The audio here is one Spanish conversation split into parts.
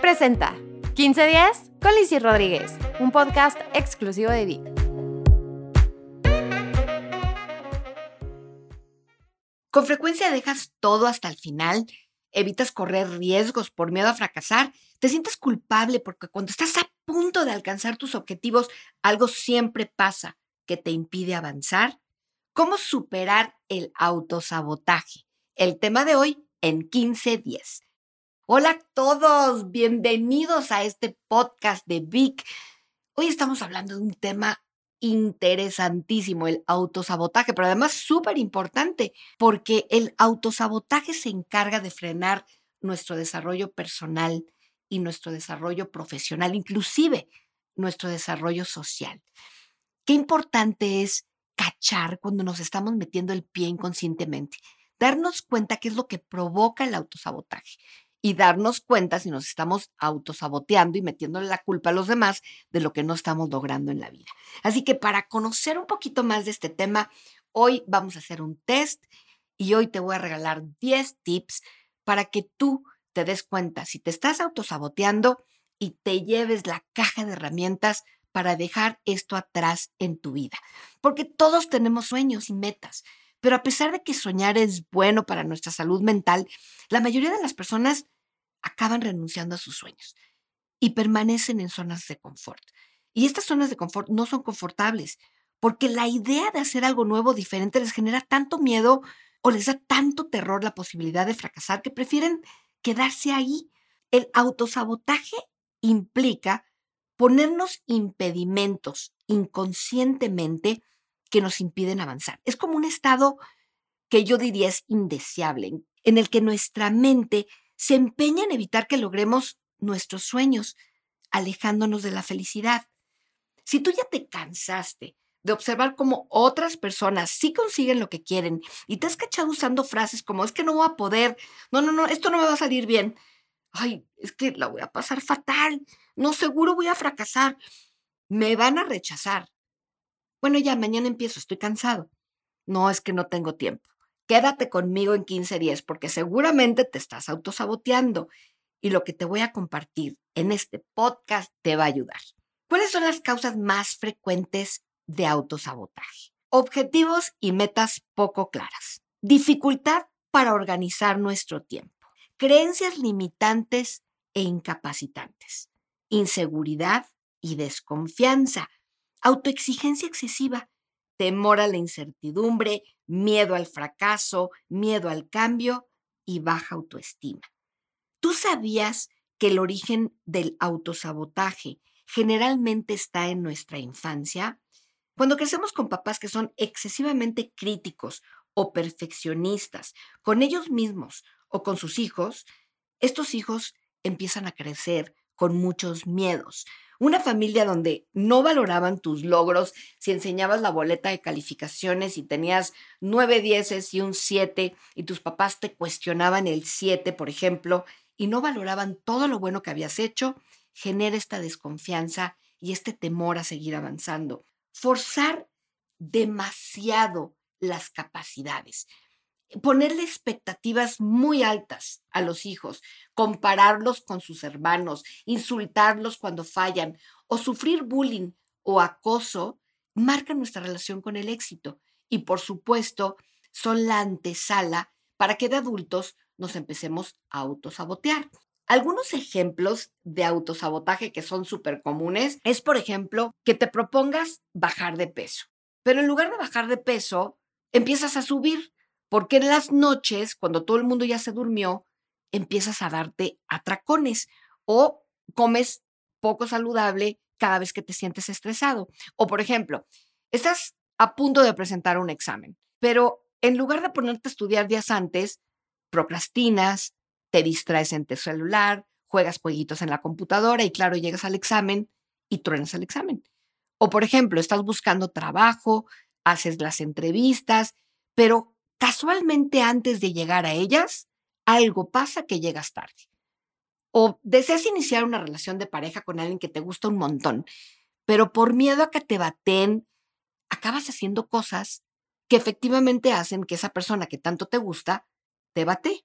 Presenta 15 días con Lizzy Rodríguez, un podcast exclusivo de Vic. Con frecuencia dejas todo hasta el final, evitas correr riesgos por miedo a fracasar, te sientes culpable porque cuando estás a punto de alcanzar tus objetivos, algo siempre pasa que te impide avanzar. ¿Cómo superar el autosabotaje? El tema de hoy en 15 días. Hola a todos, bienvenidos a este podcast de Vic. Hoy estamos hablando de un tema interesantísimo, el autosabotaje, pero además súper importante, porque el autosabotaje se encarga de frenar nuestro desarrollo personal y nuestro desarrollo profesional, inclusive nuestro desarrollo social. Qué importante es cachar cuando nos estamos metiendo el pie inconscientemente, darnos cuenta qué es lo que provoca el autosabotaje y darnos cuenta si nos estamos autosaboteando y metiéndole la culpa a los demás de lo que no estamos logrando en la vida. Así que para conocer un poquito más de este tema, hoy vamos a hacer un test y hoy te voy a regalar 10 tips para que tú te des cuenta si te estás autosaboteando y te lleves la caja de herramientas para dejar esto atrás en tu vida. Porque todos tenemos sueños y metas, pero a pesar de que soñar es bueno para nuestra salud mental, la mayoría de las personas acaban renunciando a sus sueños y permanecen en zonas de confort. Y estas zonas de confort no son confortables porque la idea de hacer algo nuevo, diferente, les genera tanto miedo o les da tanto terror la posibilidad de fracasar que prefieren quedarse ahí. El autosabotaje implica ponernos impedimentos inconscientemente que nos impiden avanzar. Es como un estado que yo diría es indeseable, en el que nuestra mente se empeña en evitar que logremos nuestros sueños, alejándonos de la felicidad. Si tú ya te cansaste de observar cómo otras personas sí consiguen lo que quieren y te has cachado usando frases como es que no voy a poder, no, no, no, esto no me va a salir bien, ay, es que la voy a pasar fatal, no, seguro voy a fracasar, me van a rechazar. Bueno, ya, mañana empiezo, estoy cansado. No, es que no tengo tiempo quédate conmigo en 15 días porque seguramente te estás autosaboteando y lo que te voy a compartir en este podcast te va a ayudar. ¿Cuáles son las causas más frecuentes de autosabotaje? Objetivos y metas poco claras. Dificultad para organizar nuestro tiempo. Creencias limitantes e incapacitantes. Inseguridad y desconfianza. Autoexigencia excesiva temor a la incertidumbre, miedo al fracaso, miedo al cambio y baja autoestima. ¿Tú sabías que el origen del autosabotaje generalmente está en nuestra infancia? Cuando crecemos con papás que son excesivamente críticos o perfeccionistas con ellos mismos o con sus hijos, estos hijos empiezan a crecer con muchos miedos, una familia donde no valoraban tus logros, si enseñabas la boleta de calificaciones y tenías nueve dieces y un siete y tus papás te cuestionaban el siete, por ejemplo, y no valoraban todo lo bueno que habías hecho, genera esta desconfianza y este temor a seguir avanzando. Forzar demasiado las capacidades ponerle expectativas muy altas a los hijos, compararlos con sus hermanos, insultarlos cuando fallan o sufrir bullying o acoso, marcan nuestra relación con el éxito y por supuesto son la antesala para que de adultos nos empecemos a autosabotear. Algunos ejemplos de autosabotaje que son súper comunes es, por ejemplo, que te propongas bajar de peso, pero en lugar de bajar de peso, empiezas a subir porque en las noches, cuando todo el mundo ya se durmió, empiezas a darte atracones o comes poco saludable cada vez que te sientes estresado. O, por ejemplo, estás a punto de presentar un examen, pero en lugar de ponerte a estudiar días antes, procrastinas, te distraes en tu celular, juegas jueguitos en la computadora y claro, llegas al examen y truenas el examen. O, por ejemplo, estás buscando trabajo, haces las entrevistas, pero casualmente antes de llegar a ellas, algo pasa que llegas tarde. O deseas iniciar una relación de pareja con alguien que te gusta un montón, pero por miedo a que te baten, acabas haciendo cosas que efectivamente hacen que esa persona que tanto te gusta te bate.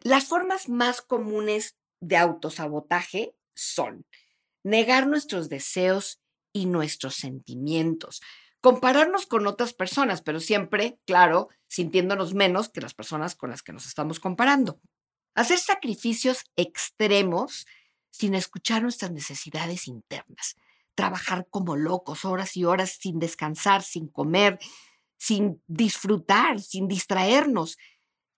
Las formas más comunes de autosabotaje son negar nuestros deseos y nuestros sentimientos, compararnos con otras personas, pero siempre, claro, sintiéndonos menos que las personas con las que nos estamos comparando. Hacer sacrificios extremos sin escuchar nuestras necesidades internas. Trabajar como locos horas y horas sin descansar, sin comer, sin disfrutar, sin distraernos.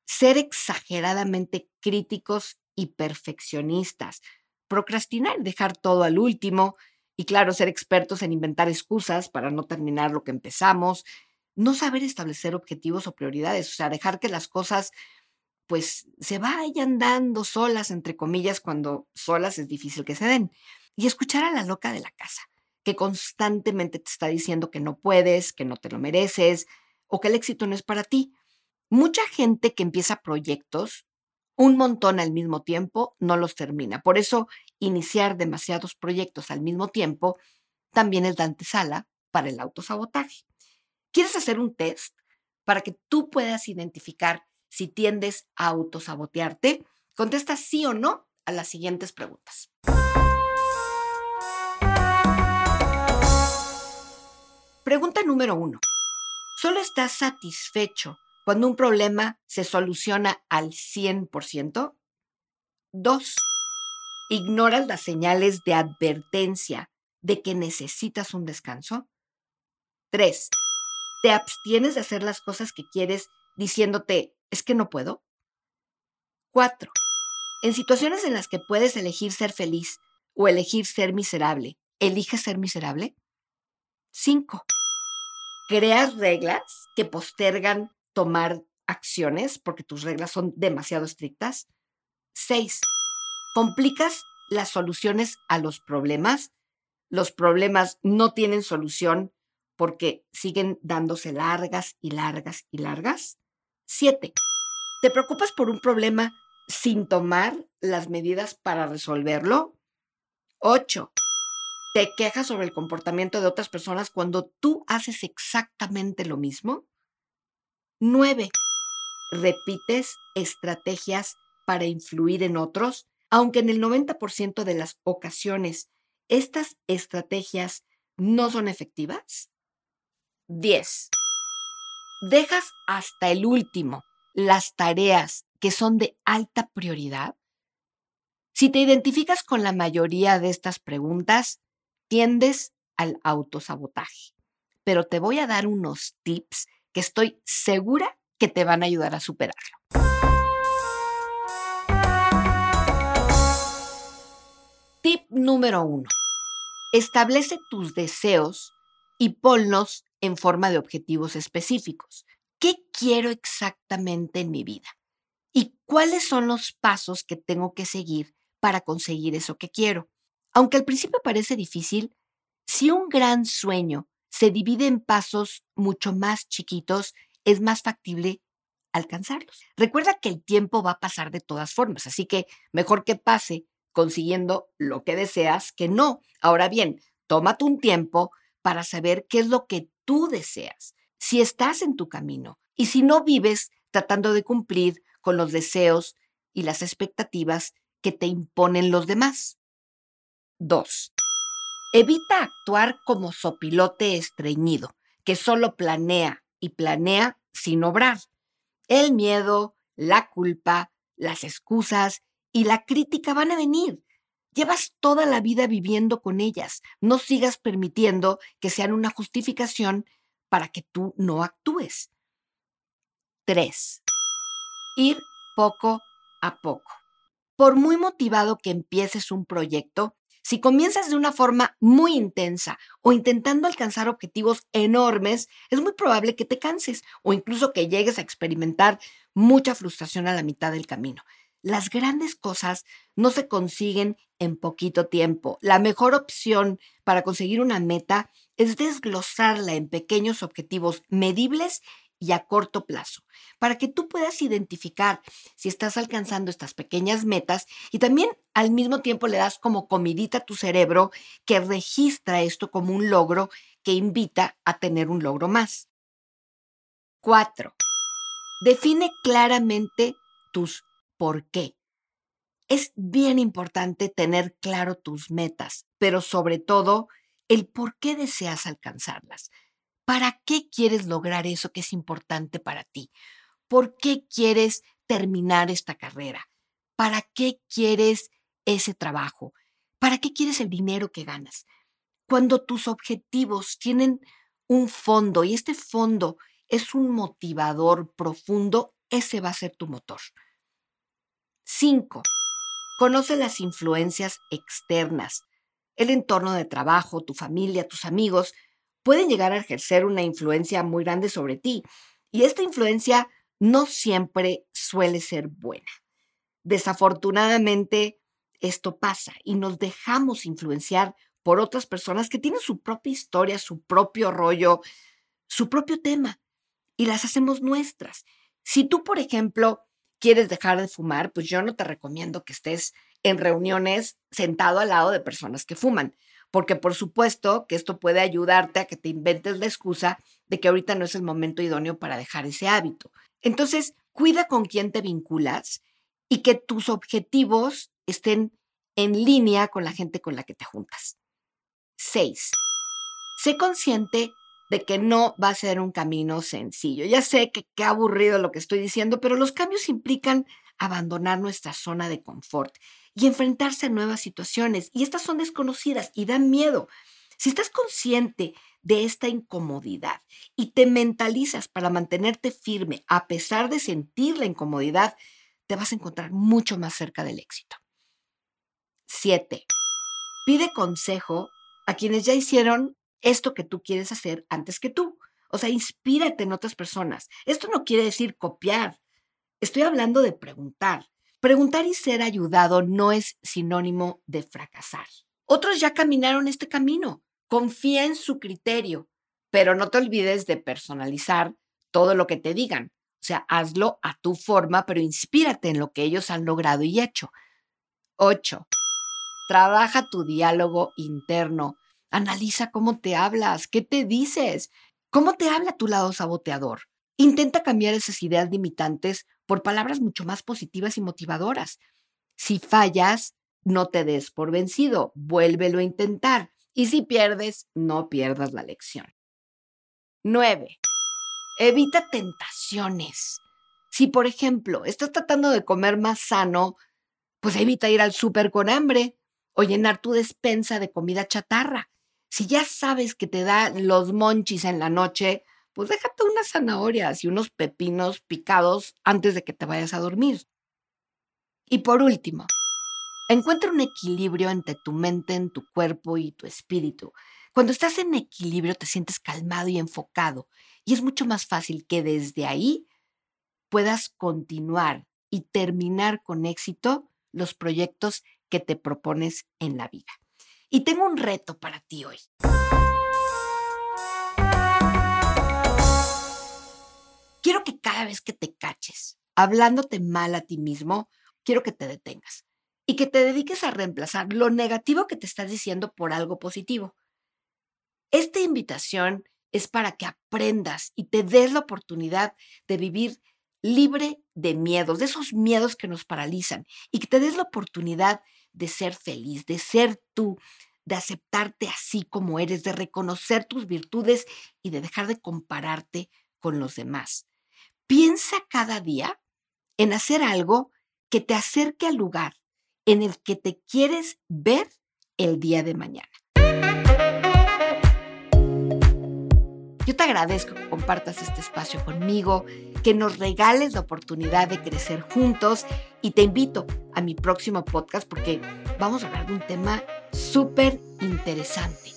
Ser exageradamente críticos y perfeccionistas. Procrastinar, dejar todo al último. Y claro, ser expertos en inventar excusas para no terminar lo que empezamos. No saber establecer objetivos o prioridades. O sea, dejar que las cosas pues se vayan dando solas, entre comillas, cuando solas es difícil que se den. Y escuchar a la loca de la casa, que constantemente te está diciendo que no puedes, que no te lo mereces o que el éxito no es para ti. Mucha gente que empieza proyectos, un montón al mismo tiempo, no los termina. Por eso, iniciar demasiados proyectos al mismo tiempo también es la antesala para el autosabotaje. ¿Quieres hacer un test para que tú puedas identificar si tiendes a autosabotearte? Contesta sí o no a las siguientes preguntas. Pregunta número uno. ¿Solo estás satisfecho cuando un problema se soluciona al 100%? Dos. ¿Ignoras las señales de advertencia de que necesitas un descanso? Tres. ¿Te abstienes de hacer las cosas que quieres diciéndote, es que no puedo. Cuatro, en situaciones en las que puedes elegir ser feliz o elegir ser miserable, ¿eliges ser miserable? Cinco, creas reglas que postergan tomar acciones porque tus reglas son demasiado estrictas. Seis, complicas las soluciones a los problemas. Los problemas no tienen solución porque siguen dándose largas y largas y largas. Siete, ¿te preocupas por un problema sin tomar las medidas para resolverlo? Ocho, ¿te quejas sobre el comportamiento de otras personas cuando tú haces exactamente lo mismo? Nueve, ¿repites estrategias para influir en otros? Aunque en el 90% de las ocasiones estas estrategias no son efectivas. 10 dejas hasta el último las tareas que son de alta prioridad? Si te identificas con la mayoría de estas preguntas, tiendes al autosabotaje. Pero te voy a dar unos tips que estoy segura que te van a ayudar a superarlo. Tip número uno. Establece tus deseos y ponlos en forma de objetivos específicos. ¿Qué quiero exactamente en mi vida? ¿Y cuáles son los pasos que tengo que seguir para conseguir eso que quiero? Aunque al principio parece difícil, si un gran sueño se divide en pasos mucho más chiquitos, es más factible alcanzarlos. Recuerda que el tiempo va a pasar de todas formas, así que mejor que pase consiguiendo lo que deseas que no. Ahora bien, tómate un tiempo para saber qué es lo que tú deseas, si estás en tu camino y si no vives tratando de cumplir con los deseos y las expectativas que te imponen los demás. 2. Evita actuar como sopilote estreñido, que solo planea y planea sin obrar. El miedo, la culpa, las excusas y la crítica van a venir, Llevas toda la vida viviendo con ellas. No sigas permitiendo que sean una justificación para que tú no actúes. 3. Ir poco a poco. Por muy motivado que empieces un proyecto, si comienzas de una forma muy intensa o intentando alcanzar objetivos enormes, es muy probable que te canses o incluso que llegues a experimentar mucha frustración a la mitad del camino. Las grandes cosas no se consiguen en poquito tiempo. La mejor opción para conseguir una meta es desglosarla en pequeños objetivos medibles y a corto plazo, para que tú puedas identificar si estás alcanzando estas pequeñas metas y también al mismo tiempo le das como comidita a tu cerebro que registra esto como un logro que invita a tener un logro más. 4. Define claramente tus por qué. Es bien importante tener claro tus metas, pero sobre todo el por qué deseas alcanzarlas. ¿Para qué quieres lograr eso que es importante para ti? ¿Por qué quieres terminar esta carrera? ¿Para qué quieres ese trabajo? ¿Para qué quieres el dinero que ganas? Cuando tus objetivos tienen un fondo y este fondo es un motivador profundo, ese va a ser tu motor. 5. Conoce las influencias externas. El entorno de trabajo, tu familia, tus amigos pueden llegar a ejercer una influencia muy grande sobre ti. Y esta influencia no siempre suele ser buena. Desafortunadamente, esto pasa y nos dejamos influenciar por otras personas que tienen su propia historia, su propio rollo, su propio tema y las hacemos nuestras. Si tú, por ejemplo, quieres dejar de fumar, pues yo no te recomiendo que estés en reuniones sentado al lado de personas que fuman, porque por supuesto que esto puede ayudarte a que te inventes la excusa de que ahorita no es el momento idóneo para dejar ese hábito. Entonces, cuida con quién te vinculas y que tus objetivos estén en línea con la gente con la que te juntas. 6. Sé consciente de que no va a ser un camino sencillo. Ya sé que qué aburrido lo que estoy diciendo, pero los cambios implican abandonar nuestra zona de confort y enfrentarse a nuevas situaciones. Y estas son desconocidas y dan miedo. Si estás consciente de esta incomodidad y te mentalizas para mantenerte firme a pesar de sentir la incomodidad, te vas a encontrar mucho más cerca del éxito. 7. Pide consejo a quienes ya hicieron esto que tú quieres hacer antes que tú. O sea, inspírate en otras personas. Esto no quiere decir copiar. Estoy hablando de preguntar. Preguntar y ser ayudado no es sinónimo de fracasar. Otros ya caminaron este camino. Confía en su criterio, pero no te olvides de personalizar todo lo que te digan. O sea, hazlo a tu forma, pero inspírate en lo que ellos han logrado y hecho. 8. Trabaja tu diálogo interno. Analiza cómo te hablas, qué te dices, cómo te habla tu lado saboteador. Intenta cambiar esas ideas limitantes por palabras mucho más positivas y motivadoras. Si fallas, no te des por vencido, vuélvelo a intentar. Y si pierdes, no pierdas la lección. 9. Evita tentaciones. Si, por ejemplo, estás tratando de comer más sano, pues evita ir al súper con hambre o llenar tu despensa de comida chatarra. Si ya sabes que te da los monchis en la noche, pues déjate unas zanahorias y unos pepinos picados antes de que te vayas a dormir. Y por último, encuentra un equilibrio entre tu mente, en tu cuerpo y tu espíritu. Cuando estás en equilibrio te sientes calmado y enfocado y es mucho más fácil que desde ahí puedas continuar y terminar con éxito los proyectos que te propones en la vida. Y tengo un reto para ti hoy. Quiero que cada vez que te caches hablándote mal a ti mismo, quiero que te detengas y que te dediques a reemplazar lo negativo que te estás diciendo por algo positivo. Esta invitación es para que aprendas y te des la oportunidad de vivir libre de miedos, de esos miedos que nos paralizan y que te des la oportunidad de ser feliz, de ser tú, de aceptarte así como eres, de reconocer tus virtudes y de dejar de compararte con los demás. Piensa cada día en hacer algo que te acerque al lugar en el que te quieres ver el día de mañana. Yo te agradezco que compartas este espacio conmigo, que nos regales la oportunidad de crecer juntos y te invito a mi próximo podcast porque vamos a hablar de un tema súper interesante.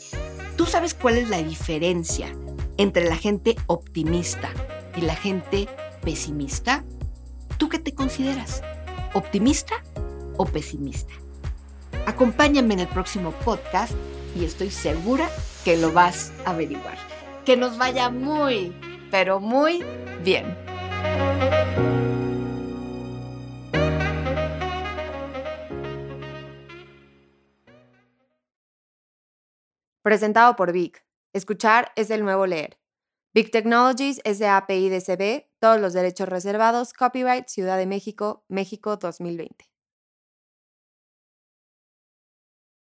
¿Tú sabes cuál es la diferencia entre la gente optimista y la gente pesimista? ¿Tú qué te consideras? ¿Optimista o pesimista? Acompáñame en el próximo podcast y estoy segura que lo vas a averiguar que nos vaya muy, pero muy bien. Presentado por Vic. Escuchar es el nuevo leer. Big Technologies SAPI DCB, todos los derechos reservados, copyright Ciudad de México, México 2020.